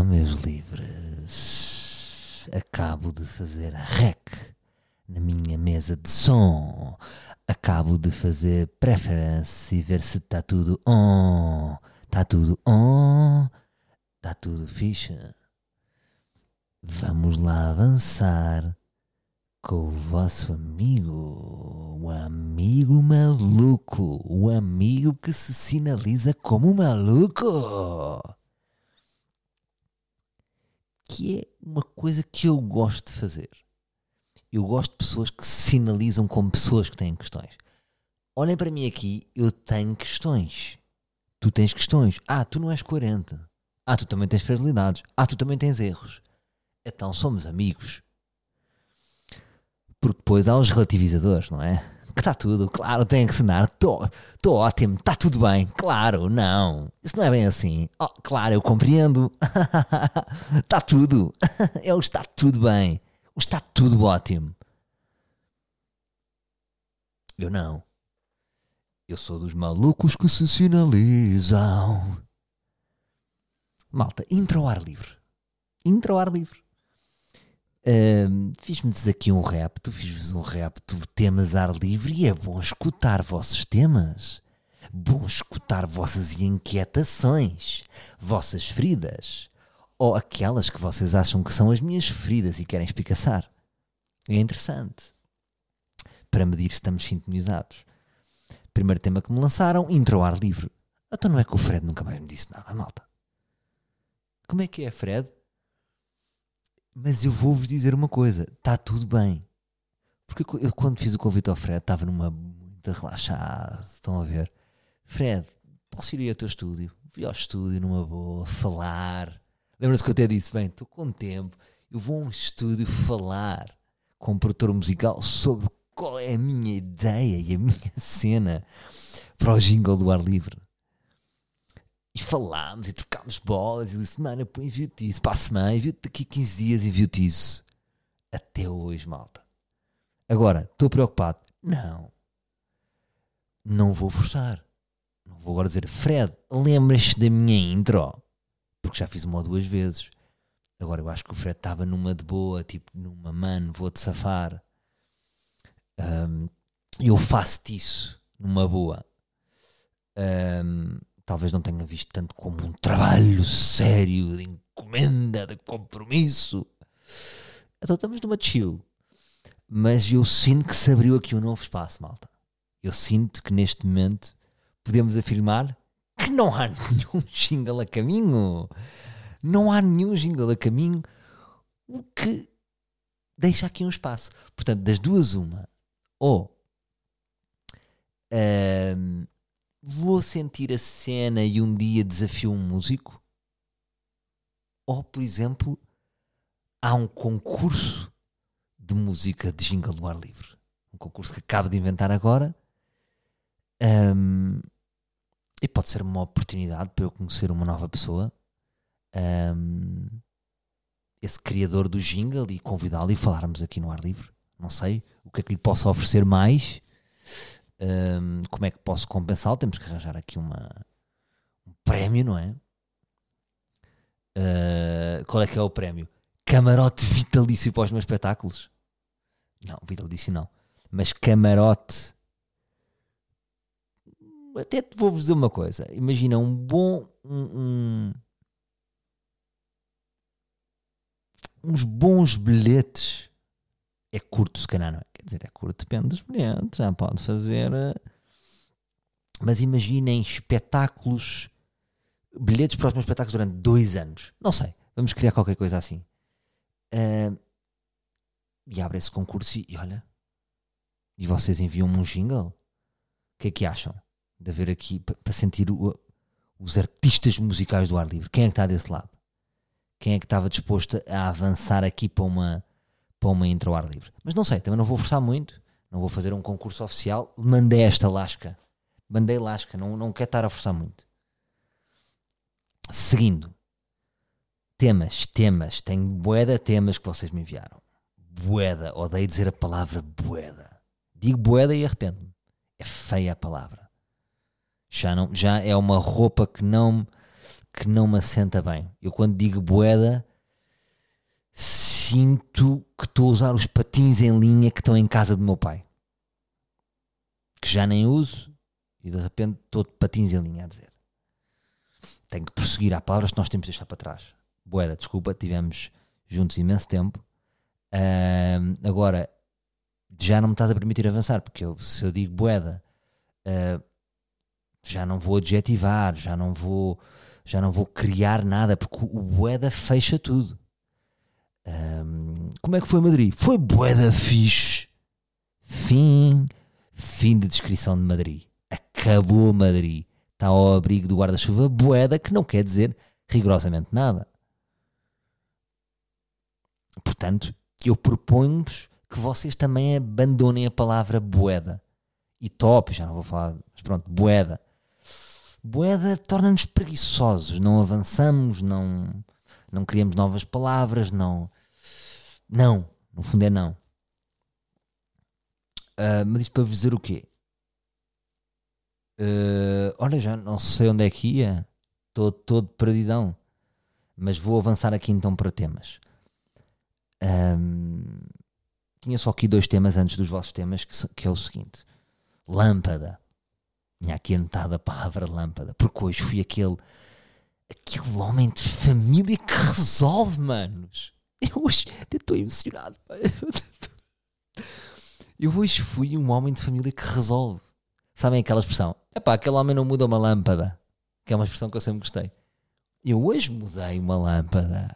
Olá, meus livres. Acabo de fazer rec na minha mesa de som. Acabo de fazer preference e ver se está tudo on. Está tudo on. Está tudo fixe. Vamos lá avançar com o vosso amigo, o amigo maluco, o amigo que se sinaliza como maluco que é uma coisa que eu gosto de fazer. Eu gosto de pessoas que se sinalizam como pessoas que têm questões. Olhem para mim aqui, eu tenho questões. Tu tens questões. Ah, tu não és coerente. Ah, tu também tens fragilidades. Ah, tu também tens erros. Então somos amigos. Porque depois há os relativizadores, não é? Que está tudo, claro, tenho que ensinar, estou ótimo, está tudo bem, claro, não, isso não é bem assim, oh, claro, eu compreendo, está tudo, é o está tudo bem, o está tudo ótimo. Eu não, eu sou dos malucos que se sinalizam. Malta, intro ao ar livre, intro ao ar livre. Uh, Fiz-me aqui um rap, tu fiz-vos um rap, tu temas ar livre e é bom escutar vossos temas. Bom escutar vossas inquietações, vossas feridas, ou aquelas que vocês acham que são as minhas feridas e querem espicaçar. É interessante. Para medir se estamos sintonizados. Primeiro tema que me lançaram, intro ao ar livre. Então não é que o Fred nunca mais me disse nada, malta. Como é que é, Fred? Mas eu vou-vos dizer uma coisa: está tudo bem. Porque eu, quando fiz o convite ao Fred, estava numa muito relaxado. Estão a ver? Fred, posso ir ao teu estúdio? Vi ao estúdio numa boa, falar. Lembra-se que eu até disse: bem, estou com tempo, eu vou a um estúdio falar com um produtor musical sobre qual é a minha ideia e a minha cena para o jingle do ar livre. E falámos e trocámos bolas. E disse: Mano, eu envio-te isso. Para a semana, envio-te daqui a 15 dias, envio-te isso. Até hoje, malta. Agora, estou preocupado? Não. Não vou forçar. Não vou agora dizer: Fred, lembras-te da minha intro? Porque já fiz uma ou duas vezes. Agora eu acho que o Fred estava numa de boa, tipo, numa mano, vou-te safar. Um, eu faço-te isso numa boa. Um, talvez não tenha visto tanto como um trabalho sério, de encomenda, de compromisso. Então estamos numa chill. Mas eu sinto que se abriu aqui um novo espaço, malta. Eu sinto que neste momento podemos afirmar que não há nenhum jingle a caminho. Não há nenhum jingle a caminho, o que deixa aqui um espaço. Portanto, das duas, uma. Ou um, vou sentir a cena e um dia desafio um músico? Ou, por exemplo, há um concurso de música de jingle do ar livre. Um concurso que acabo de inventar agora. Um, e pode ser uma oportunidade para eu conhecer uma nova pessoa. Um, esse criador do jingle e convidá-lo e falarmos aqui no ar livre. Não sei o que é que lhe posso oferecer mais um, como é que posso compensá-lo? Temos que arranjar aqui uma, um prémio, não é? Uh, qual é que é o prémio? Camarote vitalício para os meus espetáculos? Não, vitalício não. Mas camarote. Até vou-vos dizer uma coisa. Imagina um bom. Um, um, uns bons bilhetes. É curto, se calhar, não é? Quer dizer, é curto, depende dos bilhetes, já pode fazer. Eh, mas imaginem espetáculos, bilhetes para os meus espetáculos durante dois anos. Não sei, vamos criar qualquer coisa assim. Uh, e abre esse concurso e, e olha, e vocês enviam-me um jingle? O que é que acham? De haver aqui, para sentir o, os artistas musicais do ar livre. Quem é que está desse lado? Quem é que estava disposto a avançar aqui para uma para uma intro ao ar livre. Mas não sei, também não vou forçar muito, não vou fazer um concurso oficial. Mandei esta lasca, mandei lasca, não, não quero estar a forçar muito. Seguindo, temas, temas, tenho boeda temas que vocês me enviaram. Boeda, odeio dizer a palavra boeda. Digo boeda e arrependo-me. É feia a palavra. Já, não, já é uma roupa que não que não me assenta bem. Eu quando digo boeda, sinto que estou a usar os patins em linha que estão em casa do meu pai. Que já nem uso e de repente estou de patins em linha a dizer. Tenho que prosseguir. Há palavras que nós temos de deixar para trás. Boeda, desculpa, tivemos juntos imenso tempo. Uh, agora, já não me estás a permitir avançar, porque eu, se eu digo boeda, uh, já não vou adjetivar, já não vou, já não vou criar nada, porque o boeda fecha tudo. Um, como é que foi Madrid? Foi boeda fixe. Fim. Fim de descrição de Madrid. Acabou Madrid. Está ao abrigo do guarda-chuva boeda, que não quer dizer rigorosamente nada. Portanto, eu proponho-vos que vocês também abandonem a palavra boeda. E top, já não vou falar, mas pronto, boeda. Boeda torna-nos preguiçosos, não avançamos, não, não criamos novas palavras, não. Não, no fundo é não. Uh, mas isto para vos dizer o quê? Uh, olha, já não sei onde é que ia, estou todo perdidão, mas vou avançar aqui então para temas. Um, tinha só aqui dois temas antes dos vossos temas, que, que é o seguinte: lâmpada. Tinha aqui anotada a palavra lâmpada, porque hoje fui aquele aquele homem de família que resolve, manos. Eu hoje estou emocionado. Eu hoje fui um homem de família que resolve. Sabem aquela expressão? É pá, aquele homem não muda uma lâmpada. Que é uma expressão que eu sempre gostei. Eu hoje mudei uma lâmpada.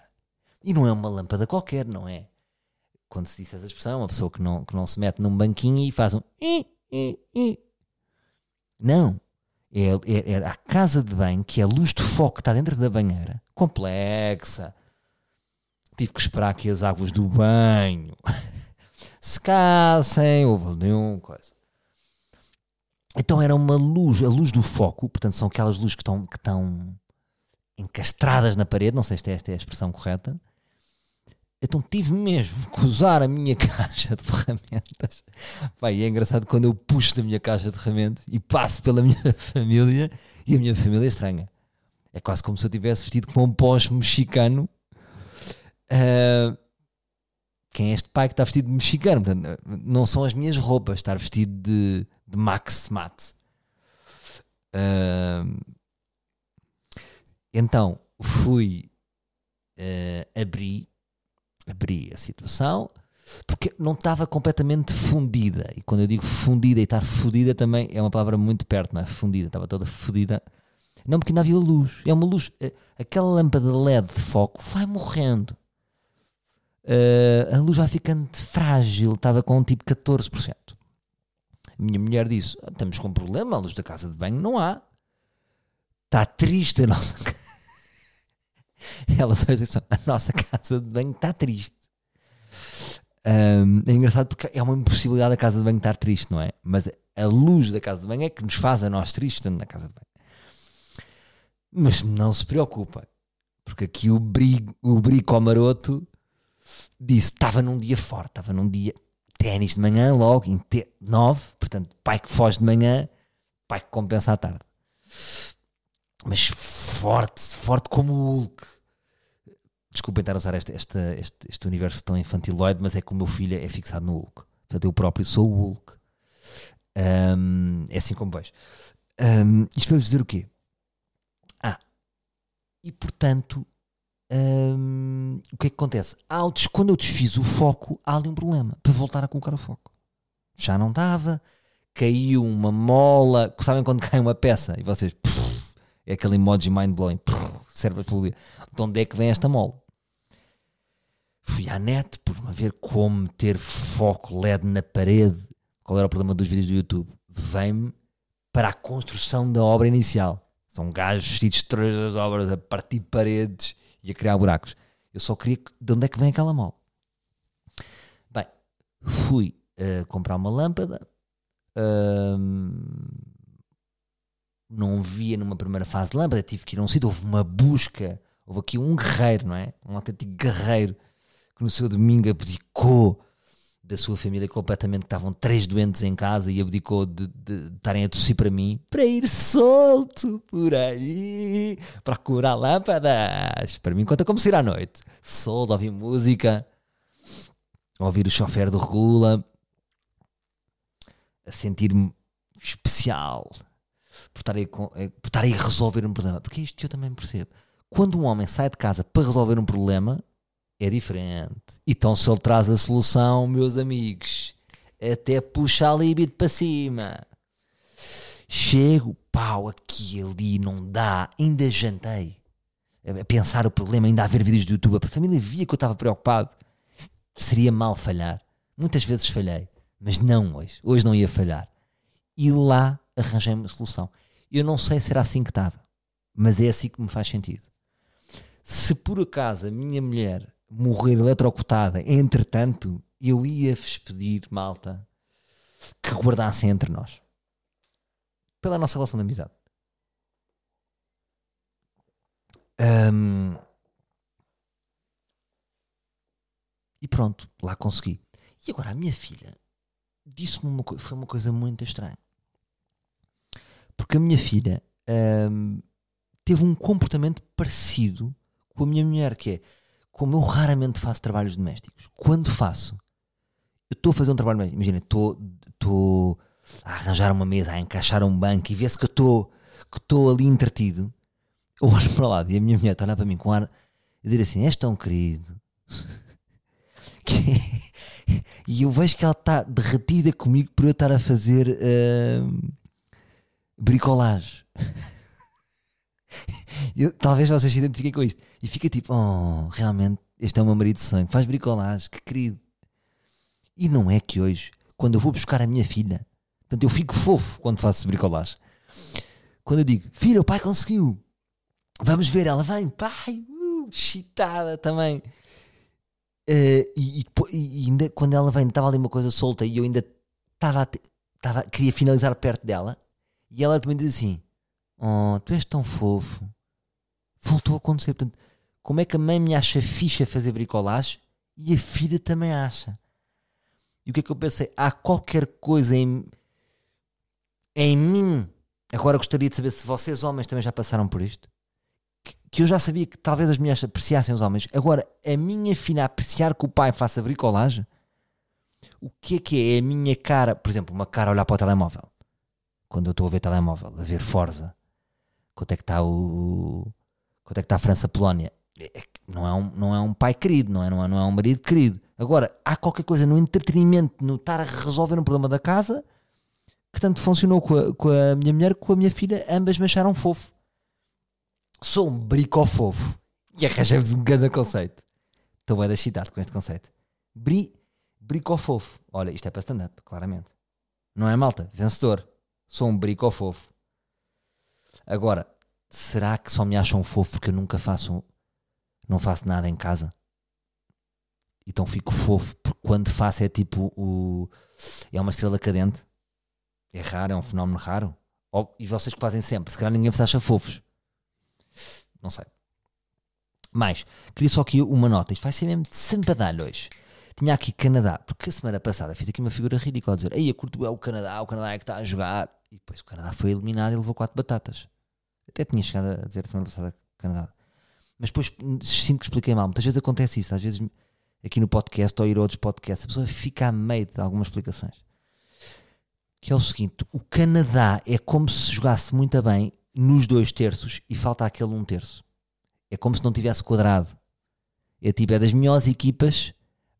E não é uma lâmpada qualquer, não é? Quando se diz essa expressão, uma pessoa que não, que não se mete num banquinho e faz um. Não. É, é, é a casa de banho, que é a luz de foco que está dentro da banheira, complexa. Tive que esperar que as águas do banho secassem, houve nenhum coisa. Então era uma luz, a luz do foco, portanto são aquelas luzes que estão, que estão encastradas na parede, não sei se esta é a expressão correta, então tive mesmo que usar a minha caixa de ferramentas. Pai, é engraçado quando eu puxo da minha caixa de ferramentas e passo pela minha família e a minha família é estranha. É quase como se eu tivesse vestido com um pós mexicano. Uh, quem é este pai que está vestido de mexicano? Portanto, não são as minhas roupas estar vestido de, de Max Matt. Uh, então fui uh, abrir abri a situação porque não estava completamente fundida. E quando eu digo fundida e estar fodida também é uma palavra muito perto, não é? Fundida, estava toda fodida. Não, porque ainda havia luz. É uma luz. Eh, aquela lâmpada LED de foco vai morrendo. Uh, a luz vai ficando frágil. Estava com um tipo 14%. A minha mulher disse: ah, Estamos com um problema, a luz da casa de banho não há. Está triste a nossa casa Ela só diz, a nossa casa de banho está triste. Um, é engraçado porque é uma impossibilidade a casa de banho estar triste, não é? Mas a luz da casa de banho é que nos faz a nós tristes estando na casa de banho. Mas não se preocupa, porque aqui o brigo, o brico maroto disse: estava num dia forte, estava num dia ténis de manhã, logo em nove, portanto, pai que foge de manhã, pai que compensa à tarde. Mas forte, forte como o Hulk. Desculpem estar a usar este, este, este, este universo tão infantiloide, mas é que o meu filho é fixado no Hulk. Portanto, eu próprio sou o Hulk. Um, é assim como vejo. Um, isto para vos dizer o quê? Ah, e portanto, um, o que é que acontece? Quando eu desfiz o foco, há ali um problema para voltar a colocar o foco. Já não dava, caiu uma mola. Sabem quando cai uma peça e vocês. Pff, é aquele emoji mind blowing. Serve para De onde é que vem esta mola? Fui à net por ver como meter foco LED na parede. Qual era o problema dos vídeos do YouTube? Vem-me para a construção da obra inicial. São gajos vestidos de três das obras a partir paredes e a criar buracos. Eu só queria de onde é que vem aquela mola. Bem, fui uh, comprar uma lâmpada. Não via numa primeira fase lâmpada, tive que ir a um sítio, houve uma busca, houve aqui um guerreiro, não é? Um autêntico guerreiro que no seu domingo abdicou da sua família completamente que estavam três doentes em casa e abdicou de, estarem a tossir para mim para ir solto por aí procurar lâmpadas. Para mim conta como sair à noite. Solto, ouvir música, ouvir o chofer do Regula, a sentir-me especial por estar, por estar a resolver um problema. Porque é isto que eu também percebo. Quando um homem sai de casa para resolver um problema, é diferente. Então, se ele traz a solução, meus amigos, até puxa a libido para cima. Chego, pau, aquilo ali não dá. Ainda jantei a pensar o problema, ainda a ver vídeos do YouTube. A família via que eu estava preocupado. Seria mal falhar. Muitas vezes falhei, mas não hoje. Hoje não ia falhar. E lá arranjei uma solução. Eu não sei se era assim que estava, mas é assim que me faz sentido. Se por acaso a minha mulher morrer eletrocutada, entretanto, eu ia-vos pedir, malta, que guardassem entre nós. Pela nossa relação de amizade. Um, e pronto, lá consegui. E agora a minha filha disse-me uma coisa, foi uma coisa muito estranha. Porque a minha filha um, teve um comportamento parecido com a minha mulher, que é como eu raramente faço trabalhos domésticos, quando faço, eu estou a fazer um trabalho doméstico, imagina, estou a arranjar uma mesa, a encaixar um banco e vê-se que estou que estou ali entretido, eu olho para lá e a minha mulher está a olhar para mim com ar e dizer assim: És tão querido. e eu vejo que ela está derretida comigo por eu estar a fazer uh, bricolagem. Eu, talvez vocês se identifiquem com isto. E fica tipo, oh, realmente, este é o meu marido de sangue, faz bricolagem, que querido. E não é que hoje, quando eu vou buscar a minha filha, portanto, eu fico fofo quando faço bricolagem. Quando eu digo, filha, o pai conseguiu, vamos ver, ela vem, pai, uh, chitada também. Uh, e, e, e, ainda quando ela vem, estava ali uma coisa solta e eu ainda estava, queria finalizar perto dela. E ela me diz assim: Oh, tu és tão fofo. Voltou a acontecer. Portanto, como é que a mãe me acha ficha fazer bricolagem e a filha também acha? E o que é que eu pensei? Há qualquer coisa em, em mim. Agora gostaria de saber se vocês, homens, também já passaram por isto. Que, que eu já sabia que talvez as mulheres apreciassem os homens. Agora, a minha filha apreciar que o pai faça bricolagem. O que é que é? É a minha cara, por exemplo, uma cara a olhar para o telemóvel. Quando eu estou a ver telemóvel, a ver Forza quanto é que está o. Quanto é que está a França-Polónia? É, é não é, um, não é um pai querido, não é, não, é, não é um marido querido. Agora, há qualquer coisa no entretenimento, no estar a resolver um problema da casa, que tanto funcionou com a, com a minha mulher com a minha filha, ambas me acharam fofo. Sou um brico fofo. E arranjei-vos um grande conceito. Estou bem excitado com este conceito. Bri, brico fofo. Olha, isto é para stand-up, claramente. Não é malta? Vencedor. Sou um brico fofo. Agora, será que só me acham fofo porque eu nunca faço, não faço nada em casa? Então fico fofo porque quando faço é tipo o. É uma estrela cadente. É raro, é um fenómeno raro. E vocês que fazem sempre, se calhar ninguém vos acha fofos. Não sei. Mais, queria só aqui uma nota. Isto vai ser mesmo de sambadalho hoje. Tinha aqui Canadá, porque a semana passada fiz aqui uma figura ridícula a dizer: Ei, a curto é o Canadá, o Canadá é que está a jogar. E depois o Canadá foi eliminado e levou quatro batatas. Até tinha chegado a dizer a semana passada Canadá. Mas depois sinto que expliquei mal. Muitas vezes acontece isso. Às vezes aqui no podcast ou ir a outros podcasts, a pessoa fica a meio de algumas explicações. Que é o seguinte: o Canadá é como se jogasse muito bem nos dois terços e falta aquele um terço. É como se não tivesse quadrado. É tipo, é das melhores equipas,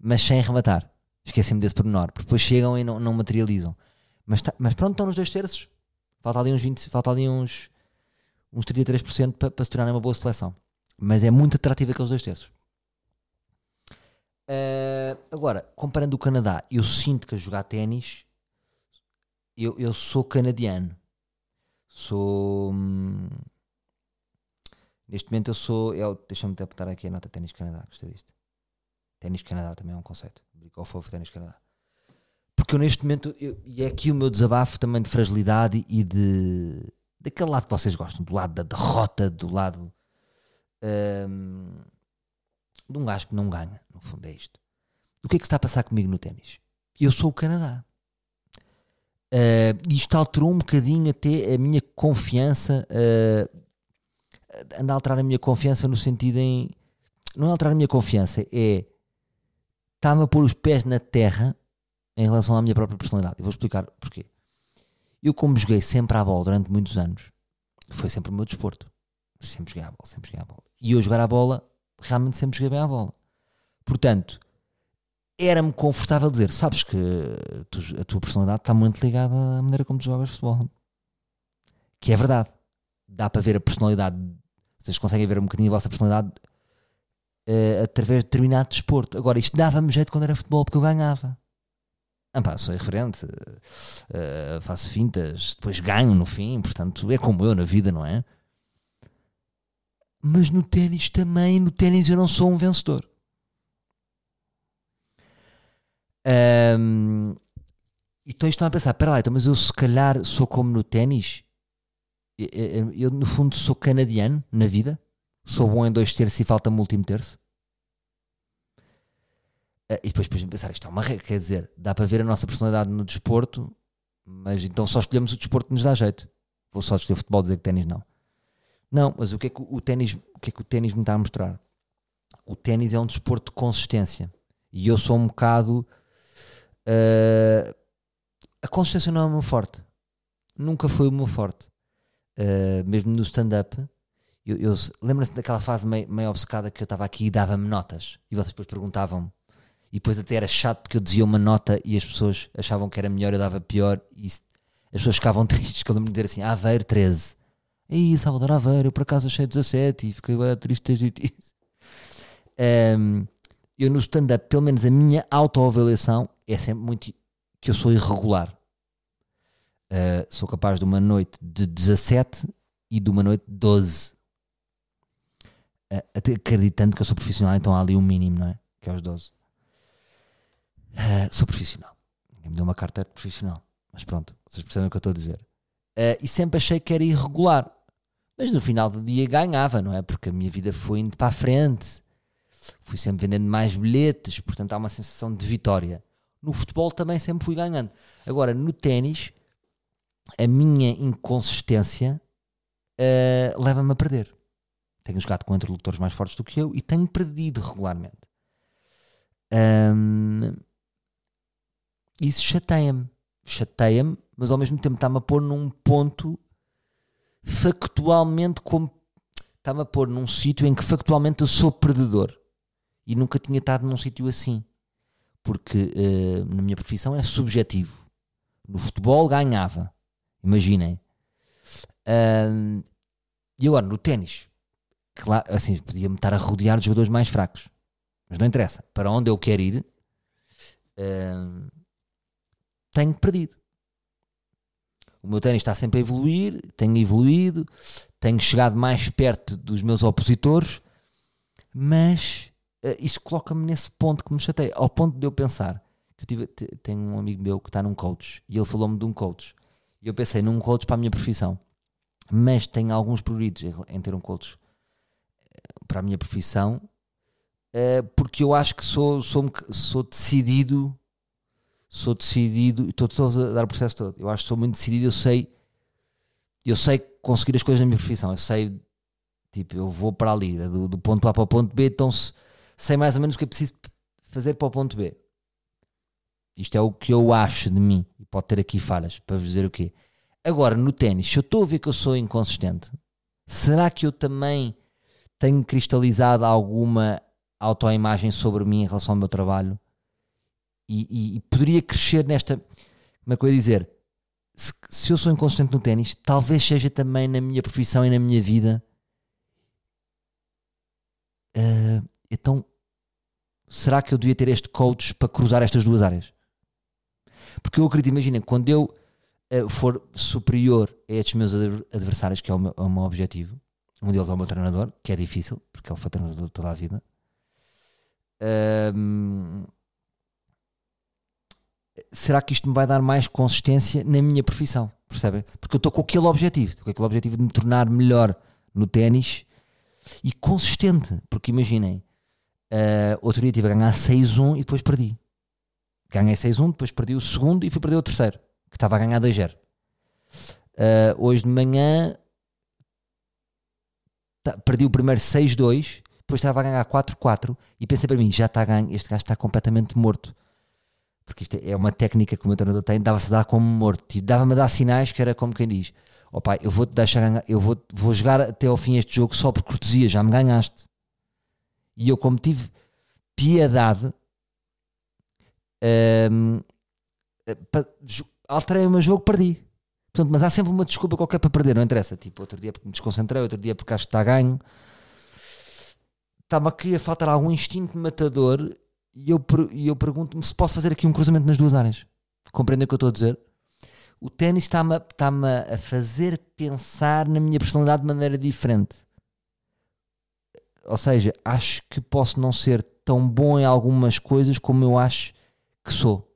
mas sem rematar. Esqueci-me desse pormenor. Porque depois chegam e não, não materializam. Mas, tá, mas pronto, estão nos dois terços. Falta ali uns 20, falta ali uns uns 33% para, para se tornar uma boa seleção. Mas é muito atrativo aqueles dois terços. Uh, agora, comparando o Canadá, eu sinto que a jogar ténis, eu, eu sou canadiano. Sou. Hum, neste momento eu sou. Deixa-me apontar aqui a nota ténis Canadá. Gostei disto. Ténis Canadá também é um conceito. Brico fofo, ténis Canadá. Porque eu neste momento. Eu, e é aqui o meu desabafo também de fragilidade e de daquele lado que vocês gostam, do lado da derrota, do lado um, de um gajo que não ganha, no fundo é isto. O que é que está a passar comigo no ténis? eu sou o Canadá. Uh, isto alterou um bocadinho até a minha confiança. Uh, anda a alterar a minha confiança no sentido em. Não é alterar a minha confiança, é. Está-me a pôr os pés na terra em relação à minha própria personalidade. Eu vou explicar porquê. Eu, como joguei sempre à bola durante muitos anos, foi sempre o meu desporto. Sempre joguei à bola, sempre joguei à bola. E eu jogar à bola, realmente sempre joguei bem à bola. Portanto, era-me confortável dizer: sabes que tu, a tua personalidade está muito ligada à maneira como tu jogas futebol. Que é verdade. Dá para ver a personalidade, vocês conseguem ver um bocadinho a vossa personalidade uh, através de determinado desporto. Agora, isto dava-me jeito quando era futebol porque eu ganhava. Ah, pá, sou irreverente, uh, faço fintas, depois ganho no fim, portanto é como eu na vida, não é? Mas no ténis também, no ténis eu não sou um vencedor. Um, então estão a pensar, espera lá, então, mas eu se calhar sou como no ténis? Eu, eu, eu, no fundo sou canadiano na vida? Sou bom em dois terços e falta-me o último terço? Uh, e depois, depois pensar, isto é uma regra, quer dizer, dá para ver a nossa personalidade no desporto, mas então só escolhemos o desporto que nos dá jeito. Vou só escolher futebol dizer que ténis não. Não, mas o que é que o ténis, o que é que o ténis me está a mostrar? O ténis é um desporto de consistência. E eu sou um bocado Uh, a consistência não é o meu forte. Nunca foi o meu forte. Uh, mesmo no stand-up, eu, eu lembro-se daquela fase meio, meio obcecada que eu estava aqui e dava-me notas. E vocês depois perguntavam-me. E depois até era chato porque eu dizia uma nota e as pessoas achavam que era melhor, eu dava pior. E as pessoas ficavam tristes. Que eu lembro de dizer assim: Aveiro 13. E Salvador Aveiro, eu por acaso achei 17 e fiquei triste desde isso. Um, eu no stand-up, pelo menos a minha autoavaliação é sempre muito que eu sou irregular. Uh, sou capaz de uma noite de 17 e de uma noite de 12. Uh, acreditando que eu sou profissional, então há ali um mínimo, não é? Que é os 12. Uh, sou profissional. Ninguém me deu uma carta de profissional. Mas pronto, vocês percebem o que eu estou a dizer. Uh, e sempre achei que era irregular. Mas no final do dia ganhava, não é? Porque a minha vida foi indo para a frente. Fui sempre vendendo mais bilhetes, portanto há uma sensação de vitória. No futebol também sempre fui ganhando. Agora, no ténis, a minha inconsistência uh, leva-me a perder. Tenho jogado com interlocutores mais fortes do que eu e tenho perdido regularmente. Um, isso chateia-me. Chateia-me, mas ao mesmo tempo está-me a pôr num ponto factualmente como está-me a pôr num sítio em que factualmente eu sou perdedor e nunca tinha estado num sítio assim porque uh, na minha profissão é subjetivo. No futebol ganhava, imaginem. E agora no ténis, claro, assim, podia-me estar a rodear de jogadores mais fracos, mas não interessa. Para onde eu quero ir, uh, tenho perdido. O meu ténis está sempre a evoluir, tenho evoluído, tenho chegado mais perto dos meus opositores, mas uh, isso coloca-me nesse ponto que me chateia, ao ponto de eu pensar que eu tive, tenho um amigo meu que está num coach e ele falou-me de um coach. E eu pensei num coach para a minha profissão, mas tenho alguns pruridos em, ter um coach para a minha profissão, uh, porque eu acho que sou, sou, sou decidido, sou decidido, estou, estou a dar o processo todo. Eu acho que sou muito decidido, eu sei, eu sei conseguir as coisas na minha profissão, eu sei, tipo, eu vou para ali, do, do ponto A para o ponto B, então se sei mais ou menos o que é preciso fazer para o ponto B. Isto é o que eu acho de mim. E pode ter aqui falhas para vos dizer o quê. Agora, no ténis, se eu estou a ver que eu sou inconsistente, será que eu também tenho cristalizado alguma autoimagem sobre mim em relação ao meu trabalho? E, e, e poderia crescer nesta. Como é que eu ia dizer? Se, se eu sou inconsistente no ténis, talvez seja também na minha profissão e na minha vida. Uh, então, será que eu devia ter este coach para cruzar estas duas áreas? Porque eu acredito, imaginem, quando eu uh, for superior a estes meus adversários, que é o meu, é o meu objetivo, um deles é o meu treinador, que é difícil, porque ele foi treinador toda a vida. Um, será que isto me vai dar mais consistência na minha profissão? Percebem? Porque eu estou com aquele objetivo, com aquele objetivo de me tornar melhor no ténis e consistente. Porque imaginem, Uh, outro dia estive a ganhar 6-1 e depois perdi. ganhei 6-1, depois perdi o segundo e fui perder o terceiro, que estava a ganhar 2-0. Uh, hoje de manhã perdi o primeiro 6-2, depois estava a ganhar 4-4 e pensei para mim, já está a ganhar, este gajo está completamente morto. Porque isto é uma técnica que o meu treinador tem, dava-se a dar como morto. Tipo, dava-me a dar sinais que era como quem diz: Ó oh, pai, eu vou-te deixar ganhar, eu vou, vou jogar até ao fim este jogo só por cortesia, já me ganhaste. E eu, como tive piedade, um, alterei o meu jogo, perdi. Portanto, mas há sempre uma desculpa qualquer para perder, não interessa. Tipo, outro dia porque me desconcentrei, outro dia porque acho que está ganho. Está-me aqui a faltar algum instinto matador e eu, eu pergunto-me se posso fazer aqui um cruzamento nas duas áreas. Compreendem o que eu estou a dizer? O ténis está-me está a fazer pensar na minha personalidade de maneira diferente. Ou seja, acho que posso não ser tão bom em algumas coisas como eu acho que sou.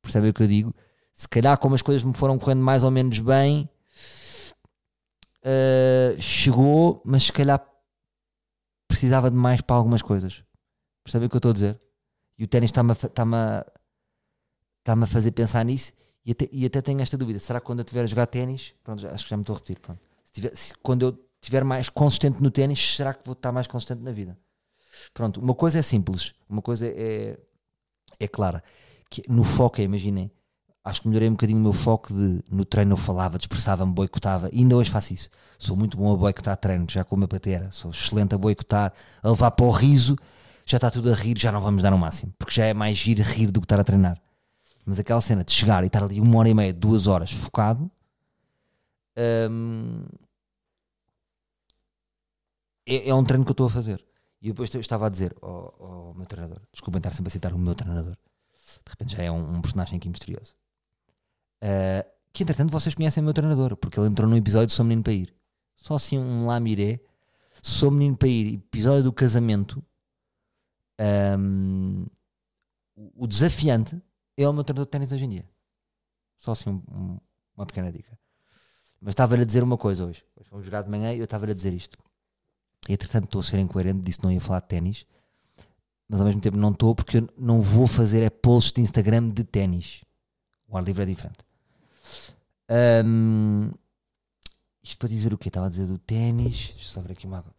Percebem o que eu digo? Se calhar, como as coisas me foram correndo mais ou menos bem, uh, chegou, mas se calhar precisava de mais para algumas coisas. Percebem o que eu estou a dizer? E o ténis está-me a, está a, está a fazer pensar nisso e até, e até tenho esta dúvida. Será que quando eu estiver a jogar ténis, pronto, acho que já me estou a repetir, pronto. Se tiver, se, quando eu estiver mais consistente no ténis, será que vou estar mais consistente na vida? Pronto, uma coisa é simples, uma coisa é, é clara, que no foco é, imaginem, acho que melhorei um bocadinho o meu foco de no treino eu falava, dispersava-me, boicotava, e ainda hoje faço isso. Sou muito bom a boicotar treino, já com uma patera, sou excelente a boicotar, a levar para o riso, já está tudo a rir, já não vamos dar o máximo, porque já é mais giro rir do que estar a treinar. Mas aquela cena de chegar e estar ali uma hora e meia, duas horas focado, hum, é, é, um treino que eu estou a fazer. E depois eu estava a dizer ao, meu treinador, desculpem estar sempre a citar o meu treinador, de repente já é um, um personagem aqui misterioso. Uh, que entretanto vocês conhecem o meu treinador, porque ele entrou no episódio Sou Menino para Ir. Só assim um lamiré. Sou Menino para Ir, episódio do casamento. Um, o desafiante é o meu treinador de ténis hoje em dia. Só assim um, um, uma pequena dica. Mas estava-lhe a dizer uma coisa hoje. Hoje fomos jogar de manhã e eu estava-lhe a dizer isto. E entretanto estou a ser incoerente, disse que não ia falar de ténis. Mas ao mesmo tempo não estou porque eu não vou fazer é posts de Instagram de ténis. O ar livre é diferente. Um, isto para dizer o quê? Estava a dizer do ténis. Deixa eu só ver aqui uma água.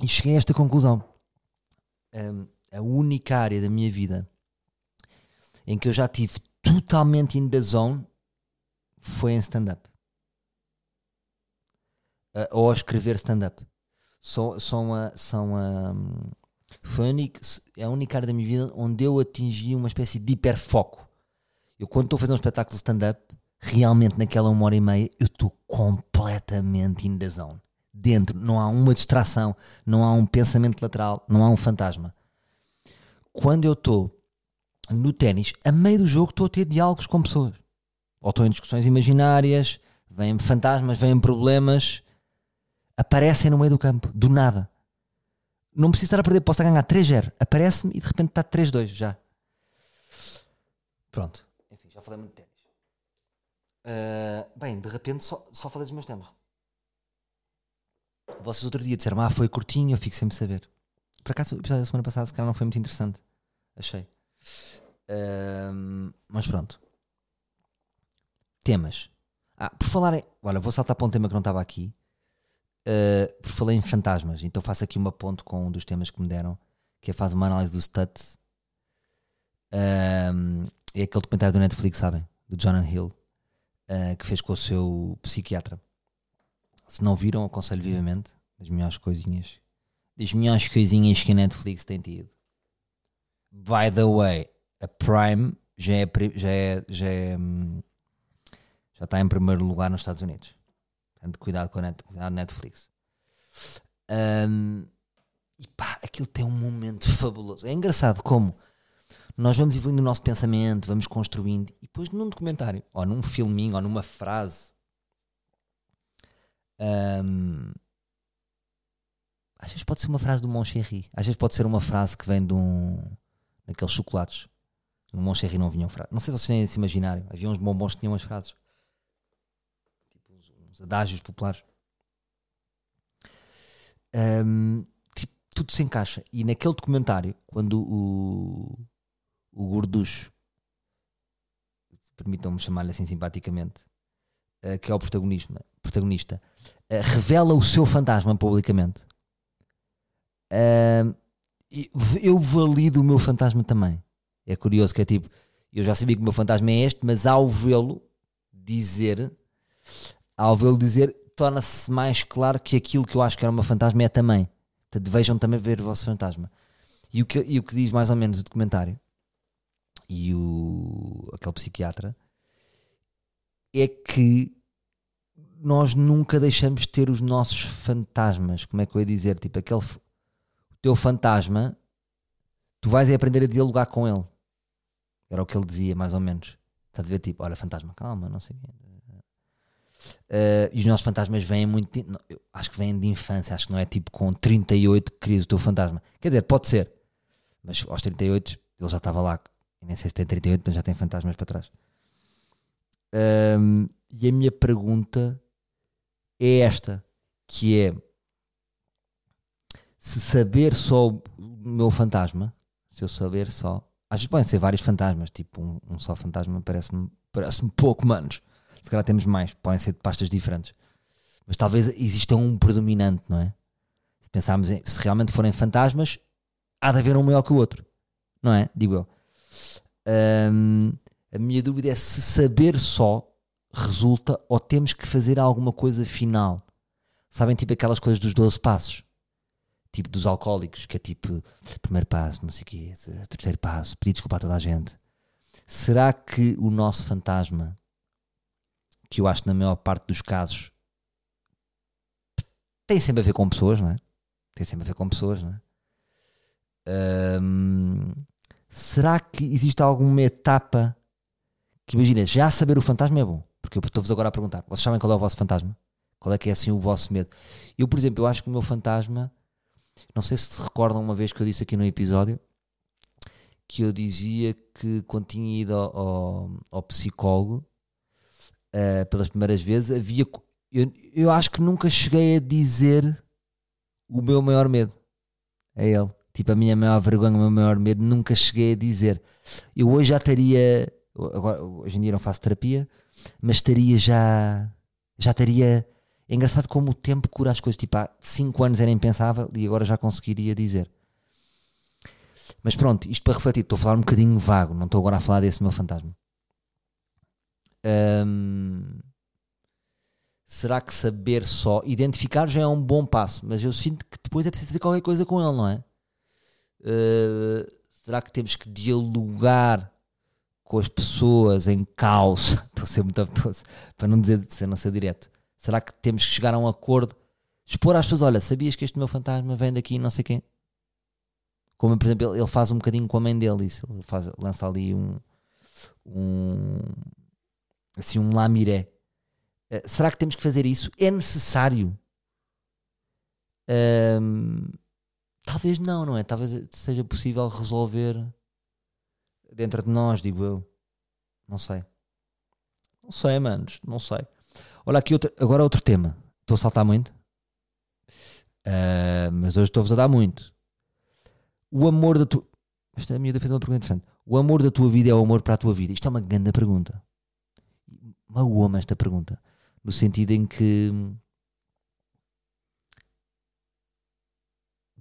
E cheguei a esta conclusão. Um, a única área da minha vida em que eu já tive totalmente in the zone foi em stand-up. Uh, ou a escrever stand-up. São, são, a, são a, foi a única, é a única área da minha vida onde eu atingi uma espécie de hiperfoco. Eu, quando estou a fazer um espetáculo stand-up, realmente naquela uma hora e meia, eu estou completamente in the zone. Dentro, não há uma distração, não há um pensamento lateral, não há um fantasma. Quando eu estou no ténis, a meio do jogo, estou a ter diálogos com pessoas. Ou estou em discussões imaginárias, vêm fantasmas, vêm problemas, aparecem no meio do campo, do nada não preciso estar a perder, posso estar a ganhar 3-0. Aparece-me e de repente está 3-2 já. Pronto. Falei muito de ténis. Uh, bem, de repente só, só falei dos meus temas. Vocês outro dia disseram, ah, foi curtinho, eu fico sem saber. Por acaso o episódio da semana passada se calhar não foi muito interessante. Achei. Uh, mas pronto. Temas. Ah, por falarem. Olha, vou saltar para um tema que não estava aqui. Uh, por falei em fantasmas, então faço aqui uma ponte com um dos temas que me deram, que é faz uma análise do Stutz. Um, é aquele documentário do Netflix, sabem? Do Jonathan Hill, uh, que fez com o seu psiquiatra. Se não viram, aconselho vivamente. Das melhores coisinhas. Das melhores coisinhas que a Netflix tem tido. By the way, a Prime já é, já é, já é, hum, já está em primeiro lugar nos Estados Unidos. Portanto, cuidado com a, net, a Netflix. Um, e pá, aquilo tem um momento fabuloso. É engraçado como nós vamos evoluindo o nosso pensamento, vamos construindo, e depois num documentário, ou num filminho, ou numa frase, um, às vezes pode ser uma frase do Moncherry, às vezes pode ser uma frase que vem de um daqueles chocolates. No Moncherry não vinham frases. Não sei se vocês têm esse imaginário. Havia uns bombons que tinham umas frases adágios populares. Um, tipo, tudo se encaixa. E naquele documentário, quando o, o gorducho, permitam-me chamar-lhe assim simpaticamente, uh, que é o protagonista, protagonista uh, revela o seu fantasma publicamente, uh, eu valido o meu fantasma também. É curioso que é tipo, eu já sabia que o meu fantasma é este, mas ao vê-lo dizer, ao vê-lo dizer, torna-se mais claro que aquilo que eu acho que era uma fantasma é também. Portanto, vejam também ver o vosso fantasma. E o que, e o que diz mais ou menos o documentário e o, aquele psiquiatra é que nós nunca deixamos de ter os nossos fantasmas. Como é que eu ia dizer? Tipo, aquele o teu fantasma, tu vais aprender a dialogar com ele. Era o que ele dizia, mais ou menos. Estás a ver? Tipo, olha, fantasma, calma, não sei o. Uh, e os nossos fantasmas vêm muito. Não, acho que vêm de infância, acho que não é tipo com 38 que crias o teu fantasma. Quer dizer, pode ser, mas aos 38 ele já estava lá. Nem sei se tem 38, mas já tem fantasmas para trás. Um, e a minha pergunta é esta: que é se saber só o meu fantasma, se eu saber só. Às vezes podem ser vários fantasmas, tipo um, um só fantasma parece-me parece pouco, manos se calhar temos mais, podem ser de pastas diferentes. Mas talvez exista um predominante, não é? Se pensarmos em, se realmente forem fantasmas, há de haver um maior que o outro, não é? Digo eu. Um, a minha dúvida é se saber só resulta ou temos que fazer alguma coisa final. Sabem, tipo aquelas coisas dos 12 passos, tipo dos alcoólicos, que é tipo primeiro passo, não sei o quê, terceiro passo, pedir desculpa a toda a gente. Será que o nosso fantasma que eu acho que na maior parte dos casos tem sempre a ver com pessoas, não é? Tem sempre a ver com pessoas, não é? Será que existe alguma etapa que imagina, já saber o fantasma é bom? Porque eu estou-vos agora a perguntar, vocês sabem qual é o vosso fantasma? Qual é que é assim o vosso medo? Eu, por exemplo, eu acho que o meu fantasma, não sei se se recordam uma vez que eu disse aqui no episódio, que eu dizia que quando tinha ido ao, ao, psicólogo, uh, pelas primeiras vezes, havia. Eu, eu acho que nunca cheguei a dizer o meu maior medo a ele. Tipo, a minha maior vergonha, o meu maior medo, nunca cheguei a dizer. Eu hoje já estaria. Agora, hoje em dia não faço terapia, mas estaria já. Já estaria. É engraçado como o tempo cura as coisas. Tipo, há 5 anos era impensável e agora já conseguiria dizer. Mas pronto, isto para refletir, estou a falar um bocadinho vago, não estou agora a falar desse meu fantasma. Será que saber só identificar já é um bom passo? Mas eu sinto que depois é preciso fazer qualquer coisa com ele, não é? Uh, será que temos que dialogar com as pessoas em caos? Estou a ser muito para não dizer ser não ser direto. Será que temos que chegar a um acordo? Expor às pessoas: olha, sabias que este meu fantasma vem daqui, não sei quem? Como, por exemplo, ele faz um bocadinho com a mãe dele, isso. Ele faz, lança ali um, um, assim um lamiré. Uh, será que temos que fazer isso? É necessário? Talvez não, não é? Talvez seja possível resolver dentro de nós, digo eu. Não sei. Não sei, manos, não sei. Olha aqui outro, agora outro tema. Estou a saltar muito. Uh, mas hoje estou-vos a dar muito. O amor da tua. Esta é a minha fez uma pergunta interessante. O amor da tua vida é o amor para a tua vida? Isto é uma grande pergunta magoou-me esta pergunta. No sentido em que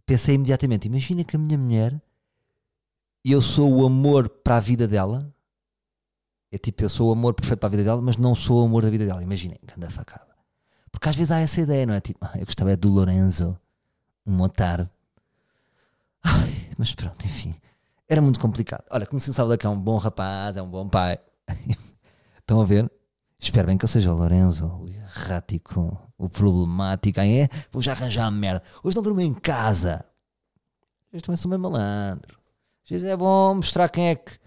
pensei imediatamente: imagina que a minha mulher, eu sou o amor para a vida dela. É tipo, eu sou o amor perfeito para a vida dela, mas não sou o amor da vida dela. Imaginem, grande facada. Porque às vezes há essa ideia, não é? Tipo, ah, eu gostava do Lorenzo, uma tarde. Ai, mas pronto, enfim. Era muito complicado. Olha, conheci o Salvador que é um bom rapaz, é um bom pai. Estão a ver? Espero bem que eu seja o Lorenzo, o errático, o problemático. Aí é, vou já arranjar merda. Hoje não durmo em casa. Hoje também sou meio malandro. Às vezes é bom mostrar quem é que,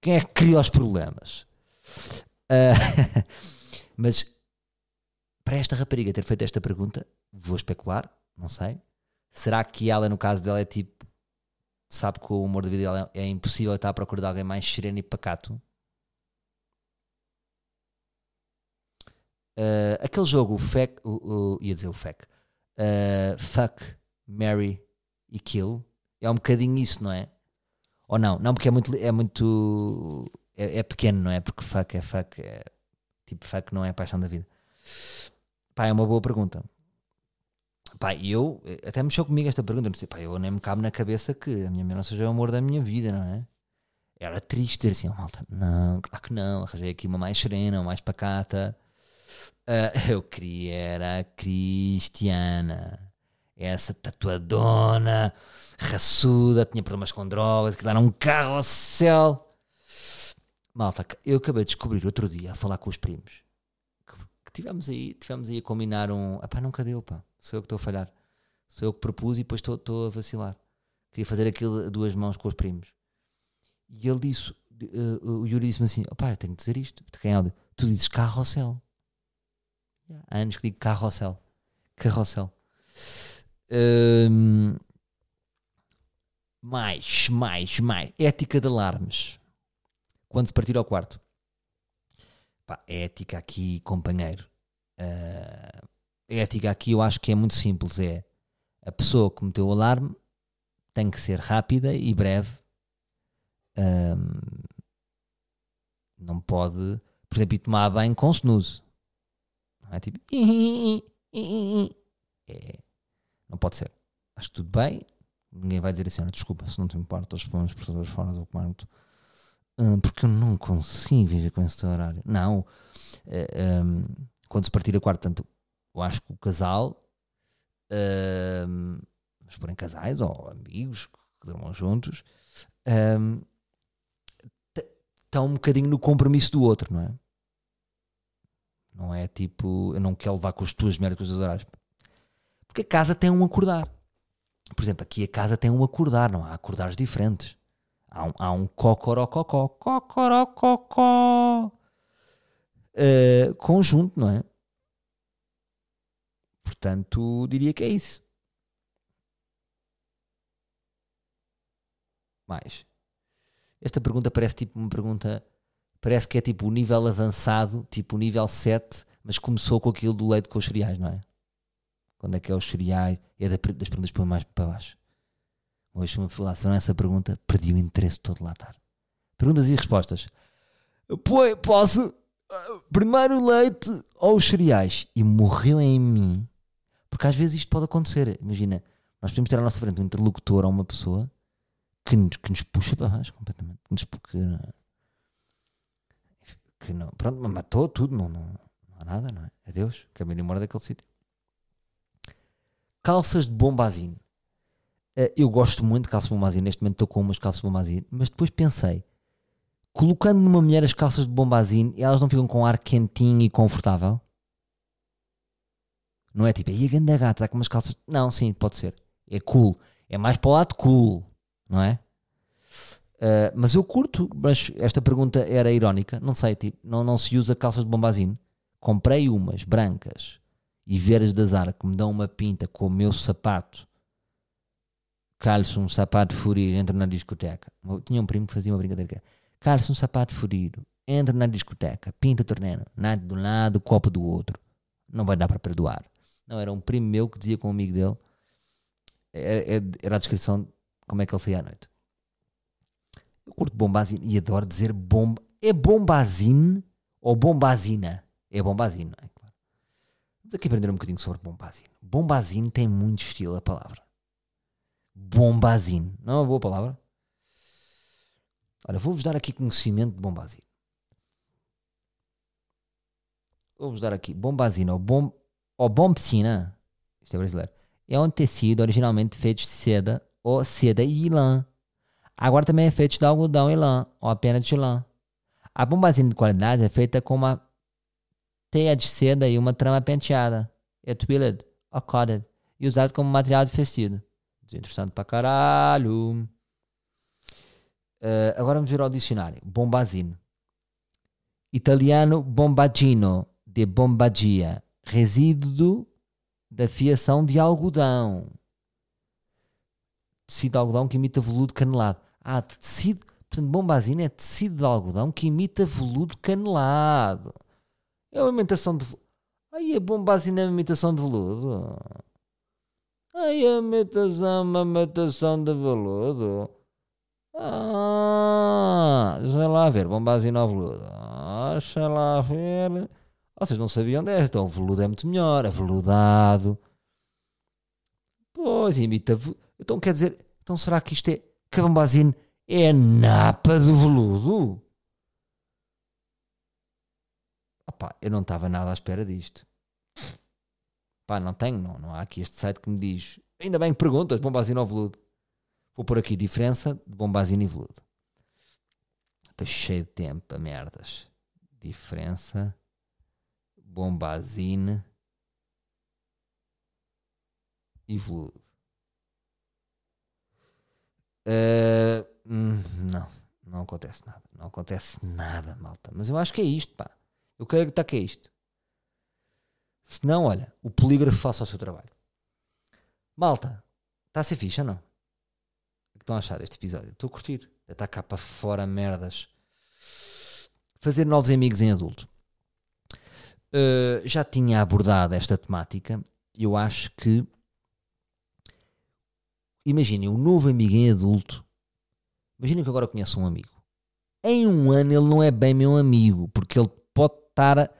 quem é que cria os problemas. Uh, mas para esta rapariga ter feito esta pergunta, vou especular, não sei. Será que ela, no caso dela, é tipo, sabe que o humor da vida dela é impossível estar à procura de alguém mais sereno e pacato? Uh, aquele jogo, o FAC, o, o, ia dizer o FAC, uh, Fuck, Mary e kill. É um bocadinho isso, não é? Ou não? Não, porque é muito. É, muito, é, é pequeno, não é? Porque fuck é fuck. É, tipo, fuck não é a paixão da vida. Pá, é uma boa pergunta. Pá, eu. Até mexeu comigo esta pergunta. Não sei, pá, eu nem me cabe na cabeça que a minha mulher não seja o amor da minha vida, não é? Era triste ter assim, oh, malta. Não, claro que não. Arranjei aqui uma mais serena, uma mais pacata. Uh, eu queria era a Cristiana. Essa tatuadona, raçuda, tinha problemas com drogas, que dar um carro ao céu. Malta, eu acabei de descobrir outro dia, a falar com os primos, que, tivemos aí, tivemos aí a combinar um. Pá, nunca deu, pá. Sou eu que estou a falhar. Sou eu que propus e depois estou a vacilar. Queria fazer aquilo a duas mãos com os primos. E ele disse, uh, o Yuri disse-me assim: opá, eu tenho que dizer isto. Tu dizes carrossel. Há anos que digo carrossel. Carrossel. Um, mais, mais, mais. Ética de alarmes. Quando se partir ao quarto. Pá, ética aqui, companheiro. Uh, ética aqui eu acho que é muito simples. É a pessoa que meteu o alarme tem que ser rápida e breve. Um, não pode, por exemplo, ir tomar banho com snooze. É tipo. É, não pode ser. Acho que tudo bem. Ninguém vai dizer assim, desculpa, se não te importa, os portadores fora do quarto. Uh, porque eu não consigo viver com esse horário. Não. Uh, eh, um, quando se partir a quarto, portanto, eu acho que o casal, vamos pôr em casais ou amigos que dormam juntos, estão um bocadinho no compromisso do outro, não é? Não é tipo, eu não quero levar com as tuas merdas, com os teus horários. Porque a casa tem um acordar. Por exemplo, aqui a casa tem um acordar, não há acordares diferentes. Há um, há um cocorococó, cocorococó, uh, conjunto, não é? Portanto, diria que é isso. Mais. Esta pergunta parece tipo uma pergunta parece que é tipo o nível avançado, tipo o nível 7, mas começou com aquilo do leite com os cereais, não é? Quando é que é os cereais? É das perguntas para mais para baixo. Hoje, se me falasse essa pergunta, perdi o interesse todo lá estar. Perguntas e respostas. Pois, posso. Primeiro o leite ou os cereais? E morreu em mim. Porque às vezes isto pode acontecer. Imagina, nós podemos ter à nossa frente um interlocutor ou uma pessoa que, que nos puxa para baixo completamente. Que nos, que, que não, pronto, matou tudo, não, não, não há nada, não é? Adeus, acabei de embora daquele sítio. Calças de bombazine. Uh, eu gosto muito de calças de bombazine, neste momento estou com umas calças de bombazine, mas depois pensei, colocando numa mulher as calças de bombazine, elas não ficam com ar quentinho e confortável? Não é tipo, e a ganda gata está com umas calças. Não, sim, pode ser. É cool. É mais para o lado cool, não é? Uh, mas eu curto, mas esta pergunta era irónica, não sei, tipo, não, não se usa calças de bombazine. Comprei umas brancas e veras de azar que me dão uma pinta com o meu sapato. Calço um sapato furido, entro na discoteca. Eu tinha um primo que fazia uma brincadeira. Calço um sapato furido, entro na discoteca, pinta o torneno, nada de um lado, copo do outro. Não vai dar para perdoar. Não, era um primo meu que dizia com um amigo dele. Era, era a descrição de como é que ele saía à noite. Eu curto bombazine e adoro dizer bomba. É bombazine ou bombazina? É bombazine, não é? Claro. Vamos aqui aprender um bocadinho sobre bombazine. Bombazine tem muito estilo a palavra. Bombazine. Não é uma boa palavra? Olha, vou-vos dar aqui conhecimento de bombazine. Vou-vos dar aqui. Bombazine ou, bom, ou bombicina. Isto é brasileiro. É um tecido originalmente feito de seda ou seda e lã Agora também é feito de algodão e lã, ou apenas de lã. A bombazina de qualidade é feita com uma teia de seda e uma trama penteada. É twilled, ou corded, e usado como material de vestido. Interessante pra caralho. Uh, agora vamos ver ao dicionário. Bombazino. Italiano bombagino, de bombagia. Resíduo da fiação de algodão tecido de algodão que imita veludo canelado. Ah, tecido. Portanto, bombazina é tecido de algodão que imita veludo canelado. É uma imitação de. Aí a bombazina é uma imitação de veludo. Ai, a imitação, uma imitação de veludo. Ah, sei lá ver, bombazino ao veludo. Ah, sei lá ver. Vocês não sabiam desta, então o veludo é muito melhor, aveludado. Pois, imita. Então quer dizer, então será que isto é. Bombazine é napa do veludo? Opá, eu não estava nada à espera disto. Pá, não tenho, não, não há aqui este site que me diz. Ainda bem que perguntas, bombazino ou veludo. Vou pôr aqui diferença de bombazino e veludo. Estou cheio de tempo a merdas. Diferença bombazine e veludo. Uh, não, não acontece nada. Não acontece nada, malta. Mas eu acho que é isto, pá. Eu quero acreditar que é isto. Se não, olha, o polígrafo faça o seu trabalho. Malta, está a ser fixe ou não? O que estão a achar deste episódio? Estou a curtir. Está cá para fora merdas. Fazer novos amigos em adulto. Uh, já tinha abordado esta temática. Eu acho que. Imaginem, um novo amigo em adulto. Imaginem que agora conheço um amigo. Em um ano ele não é bem meu amigo, porque ele pode estar. A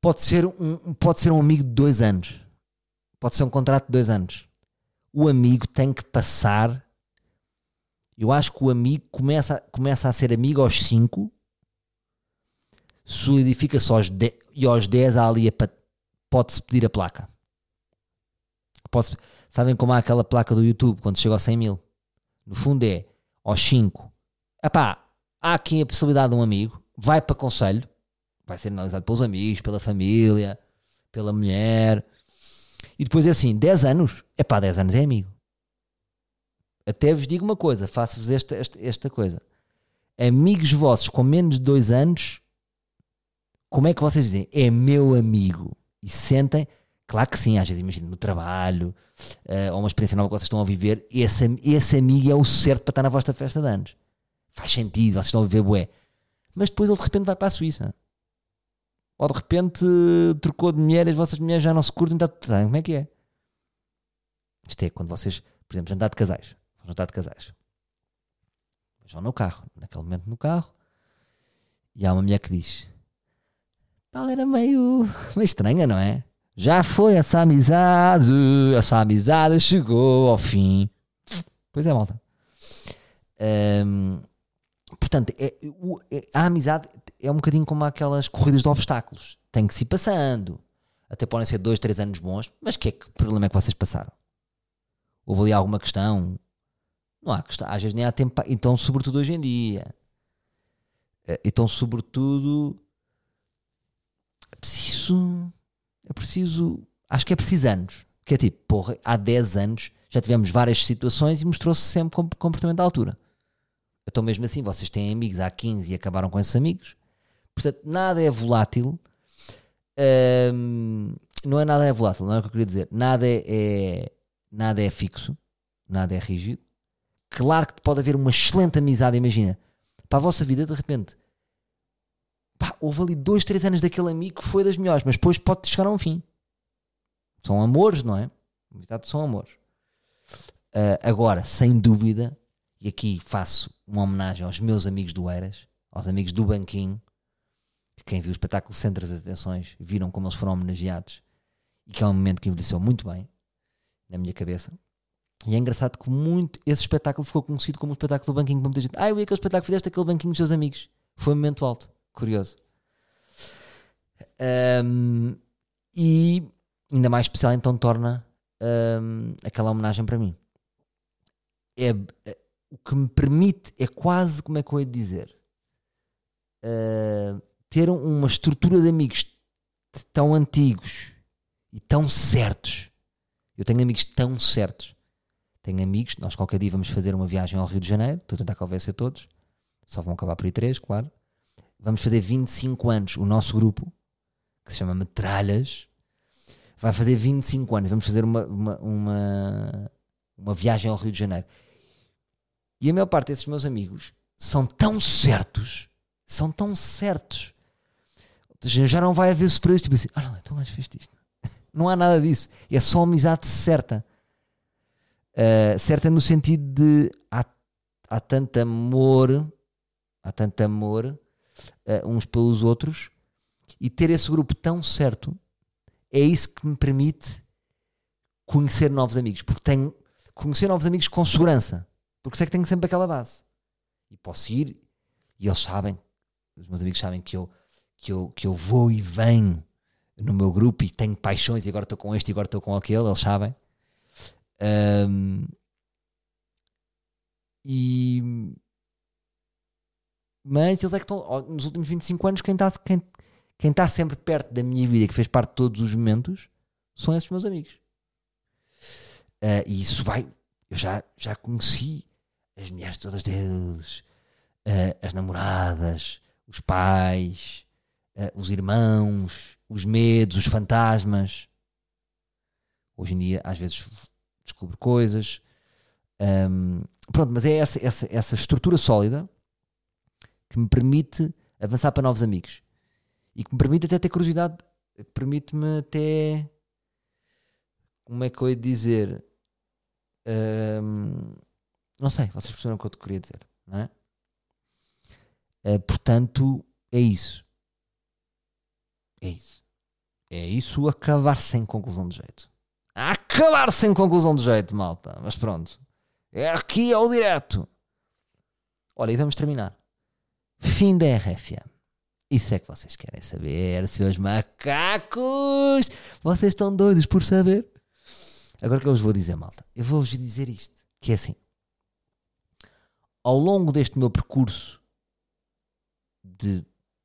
pode ser um, pode ser um amigo de dois anos. Pode ser um contrato de dois anos. O amigo tem que passar. Eu acho que o amigo começa, começa a ser amigo aos 5, solidifica-se aos 10 e aos 10 há ali pode-se pedir a placa. Pode sabem como há aquela placa do YouTube quando chega aos 100 mil? No fundo é aos 5. Epá, há aqui a possibilidade de um amigo, vai para conselho, vai ser analisado pelos amigos, pela família, pela mulher. E depois é assim: 10 anos, é pá, 10 anos é amigo. Até vos digo uma coisa: faço-vos esta, esta, esta coisa. Amigos vossos com menos de 2 anos, como é que vocês dizem? É meu amigo. E sentem, claro que sim, às vezes imagina no trabalho, uh, ou uma experiência nova que vocês estão a viver, esse, esse amigo é o certo para estar na vossa festa de anos. Faz sentido, vocês estão a viver bué. Mas depois ele de repente vai para a Suíça ou de repente trocou de mulher e as vossas mulheres já não se curtem, bem. Como é que é? Isto é quando vocês, por exemplo, jantar de casais. Jantar de casais. Mas vão no carro, naquele momento no carro, e há uma mulher que diz: Tal era meio, meio estranha, não é? Já foi essa amizade, essa amizade chegou ao fim. Pois é, malta. Um, portanto, é, é, a amizade é um bocadinho como aquelas corridas de obstáculos. Tem que se ir passando. Até podem ser dois, três anos bons, mas que, é que problema é que vocês passaram? Houve ali alguma questão? Não há questão. Às vezes nem há tempo. Então, sobretudo hoje em dia. Eh, então, sobretudo. É preciso. É preciso. Acho que é preciso anos. Que é tipo, porra, há 10 anos já tivemos várias situações e mostrou-se sempre comportamento à altura. Então, mesmo assim, vocês têm amigos há 15 e acabaram com esses amigos. Portanto, nada é volátil. Não é nada é volátil, não é o que eu queria dizer. Nada é, é, nada é fixo, nada é rígido. Claro que pode haver uma excelente amizade, imagina. Para a vossa vida, de repente, pá, houve ali dois, três anos daquele amigo que foi das melhores, mas depois pode chegar a um fim. São amores, não é? Amizade são amores. Uh, agora, sem dúvida, e aqui faço uma homenagem aos meus amigos do Eiras, aos amigos do Banquinho, quem viu o espetáculo Centro das Atenções viram como eles foram homenageados e que é um momento que envelheceu muito bem na minha cabeça. E é engraçado que muito esse espetáculo ficou conhecido como o espetáculo do banquinho para muita gente. Ah, eu vi aquele espetáculo, fizeste aquele banquinho dos seus amigos. Foi um momento alto. Curioso. Um, e ainda mais especial então torna um, aquela homenagem para mim. É, é, o que me permite, é quase, como é que eu ia dizer? Uh, ter uma estrutura de amigos tão antigos e tão certos. Eu tenho amigos tão certos. Tenho amigos, nós qualquer dia vamos fazer uma viagem ao Rio de Janeiro, estou a tentar convencer todos, só vão acabar por aí três, claro. Vamos fazer 25 anos, o nosso grupo, que se chama Metralhas, vai fazer 25 anos, vamos fazer uma, uma, uma, uma viagem ao Rio de Janeiro. E a maior parte desses meus amigos são tão certos, são tão certos, já não vai haver surpresa, tipo assim, ah não, então o gajo fez isto. Não há nada disso. É só amizade certa. Uh, certa no sentido de há, há tanto amor, há tanto amor uh, uns pelos outros e ter esse grupo tão certo é isso que me permite conhecer novos amigos. Porque tenho conhecer novos amigos com segurança. Porque sei que tenho sempre aquela base. E posso ir, e eles sabem, os meus amigos sabem que eu, que eu, que eu vou e venho no meu grupo e tenho paixões e agora estou com este e agora estou com aquele, eles sabem. Um, e mas eles é que estão nos últimos 25 anos quem está quem, quem tá sempre perto da minha vida que fez parte de todos os momentos são esses meus amigos uh, e isso vai eu já, já conheci as mulheres todas deles uh, as namoradas os pais uh, os irmãos os medos os fantasmas hoje em dia às vezes descubro coisas. Um, pronto, mas é essa, essa, essa estrutura sólida que me permite avançar para novos amigos e que me permite até ter curiosidade, permite-me até. Como é que eu ia dizer? Um, não sei, vocês perceberam o que eu te queria dizer, não é? Uh, portanto, é isso. É isso. É isso acabar sem conclusão de jeito acabar sem conclusão de jeito, malta. Mas pronto. É aqui ao direto. Olha, e vamos terminar. Fim da RFM. Isso é que vocês querem saber, seus macacos. Vocês estão doidos por saber. Agora que eu vos vou dizer, malta? Eu vou-vos dizer isto. Que é assim. Ao longo deste meu percurso de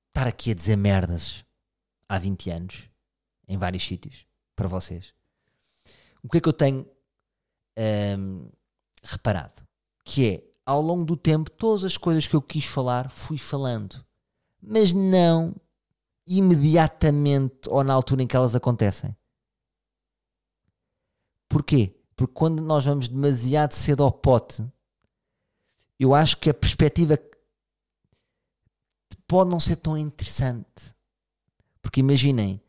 estar aqui a dizer merdas há 20 anos, em vários sítios, para vocês, o que é que eu tenho um, reparado? Que é, ao longo do tempo, todas as coisas que eu quis falar, fui falando. Mas não imediatamente ou na altura em que elas acontecem. Porquê? Porque quando nós vamos demasiado cedo ao pote, eu acho que a perspectiva pode não ser tão interessante. Porque imaginem,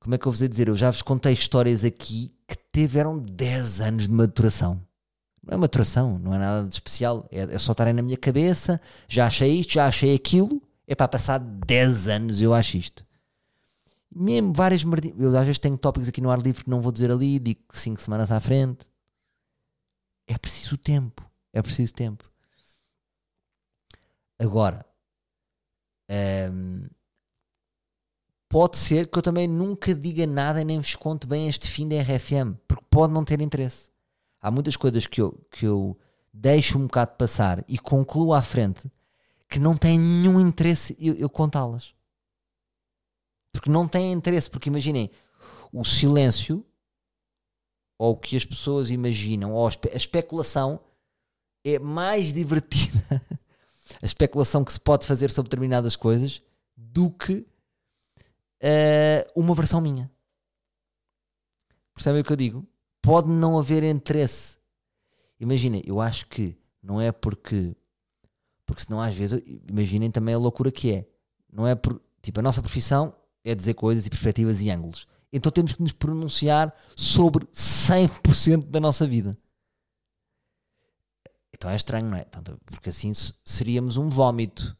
como é que eu vos ia dizer? Eu já vos contei histórias aqui que tiveram 10 anos de maturação. É maturação, não é nada de especial. É, é só estarem na minha cabeça. Já achei isto, já achei aquilo. É para passar 10 anos eu acho isto. Mesmo várias merdinhas. Eu às vezes tenho tópicos aqui no ar livre que não vou dizer ali, digo 5 semanas à frente. É preciso tempo. É preciso tempo. Agora, hum, pode ser que eu também nunca diga nada e nem vos conte bem este fim da RFM, porque pode não ter interesse. Há muitas coisas que eu, que eu deixo um bocado passar e concluo à frente que não têm nenhum interesse eu, eu contá-las. Porque não têm interesse, porque imaginem, o silêncio, ou o que as pessoas imaginam, ou a especulação é mais divertida, a especulação que se pode fazer sobre determinadas coisas, do que uh, uma versão minha. Percebem o que eu digo? Pode não haver interesse. Imaginem, eu acho que não é porque. Porque senão às vezes, imaginem também a loucura que é. Não é por. Tipo, a nossa profissão é dizer coisas e perspectivas e ângulos. Então temos que nos pronunciar sobre 100% da nossa vida. Então é estranho, não é? Porque assim seríamos um vómito.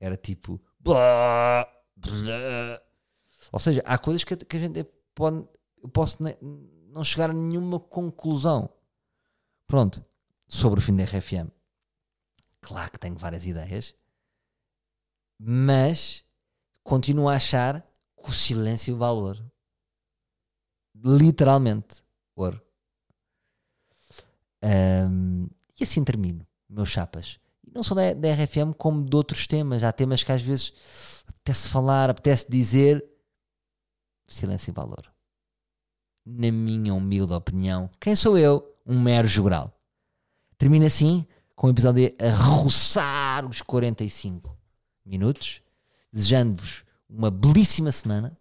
Era tipo. Blá, blá, ou seja, há coisas que, a gente pode, eu posso não chegar a nenhuma conclusão. Pronto, sobre o fim da RFM. Claro que tenho várias ideias, mas continuo a achar que o silêncio vale ouro. Literalmente, ouro. Um, e assim termino, meus chapas. Não só da, da RFM, como de outros temas. Há temas que às vezes apetece falar, apetece dizer, silêncio e valor. Na minha humilde opinião, quem sou eu? Um mero jogral. Termina assim com o episódio a roçar os 45 minutos, desejando-vos uma belíssima semana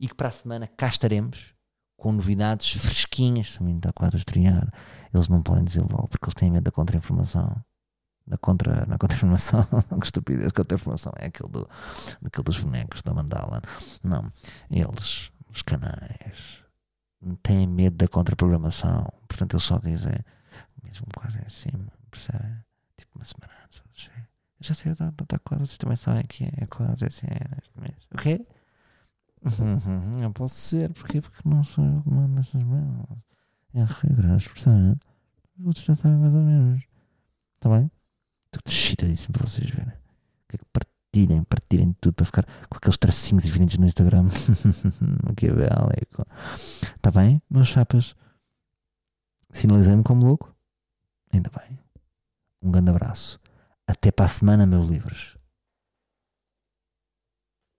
e que para a semana cá estaremos com novidades fresquinhas. Também está quase a estrear. Eles não podem dizer logo porque eles têm medo da contra-informação. Na contra, na contra-informação, que estupidez, contra-informação é aquele, do, aquele dos bonecos da mandala. Não, eles os canais têm medo da contraprogramação. Portanto, eles só dizem mesmo quase em cima, percebe? Tipo uma semana antes. Eu já sei, está tá quase, vocês também sabem que é quase assim, é neste mês. O quê? Não posso ser, porquê? Porque não sou eu que mando essas merdas. É regras, portanto, vocês já sabem mais ou menos. Está bem? Estou excitadíssimo para vocês verem. Que é que partilhem, partilhem tudo para ficar com aqueles tracinhos evidentes no Instagram. Maquiavélico. Está bem, meus chapas? Sinalizei-me como louco? Ainda bem. Um grande abraço. Até para a semana, meus livros.